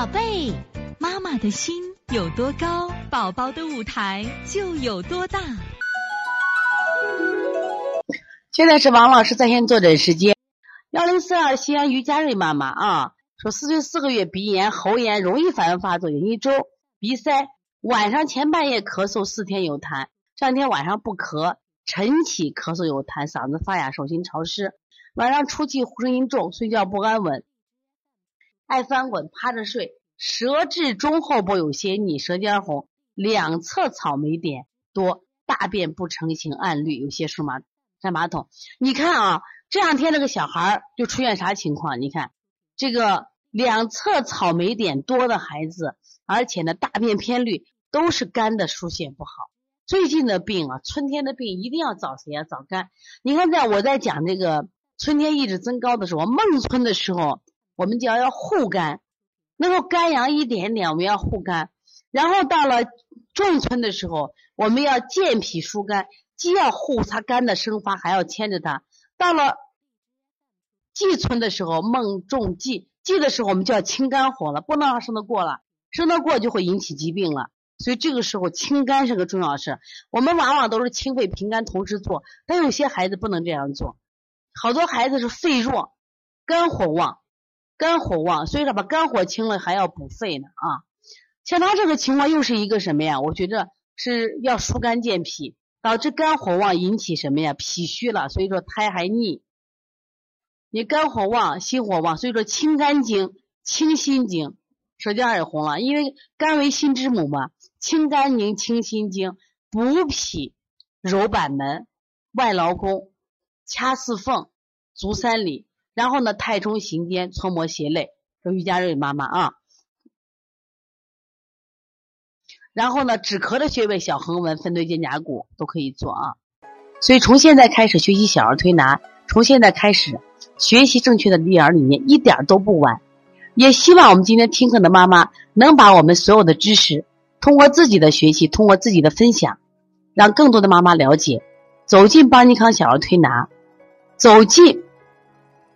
宝贝，妈妈的心有多高，宝宝的舞台就有多大。现在是王老师在线坐诊时间，幺零四二西安于佳瑞妈妈啊，说四岁四个月鼻炎、喉炎容易反复发作，有一周鼻塞，晚上前半夜咳嗽四天有痰，这两天晚上不咳，晨起咳嗽有痰，嗓子发哑，手心潮湿，晚上出气呼声音重，睡觉不安稳。爱翻滚，趴着睡，舌质中后部有些腻，舌尖红，两侧草莓点多，大便不成形，暗绿，有些数马上马桶。你看啊，这两天这个小孩就出现啥情况？你看这个两侧草莓点多的孩子，而且呢大便偏绿，都是肝的疏泄不好。最近的病啊，春天的病一定要早谁啊？早肝。你看，在我在讲这个春天意志增高的时候，孟春的时候。我们讲要要护肝，能够肝阳一点点，我们要护肝。然后到了仲春的时候，我们要健脾疏肝，既要护它肝的生发，还要牵着它。到了季春的时候，孟仲季季的时候，我们就要清肝火了，不能让它生得过了，生得过就会引起疾病了。所以这个时候清肝是个重要事。我们往往都是清肺平肝同时做，但有些孩子不能这样做，好多孩子是肺弱，肝火旺。肝火旺，所以说把肝火清了还要补肺呢啊。像他这个情况又是一个什么呀？我觉着是要疏肝健脾，导致肝火旺引起什么呀？脾虚了，所以说胎还腻。你肝火旺，心火旺，所以说清肝经、清心经，舌尖也红了，因为肝为心之母嘛。清肝宁、清心经，补脾、揉板门、外劳宫、掐四缝、足三里。然后呢，太冲、行间、搓摩胁肋，说于佳瑞妈妈啊。然后呢，止咳的穴位小横纹、分对肩胛骨都可以做啊。所以从现在开始学习小儿推拿，从现在开始学习正确的育儿理念，一点都不晚。也希望我们今天听课的妈妈能把我们所有的知识，通过自己的学习，通过自己的分享，让更多的妈妈了解，走进邦尼康小儿推拿，走进。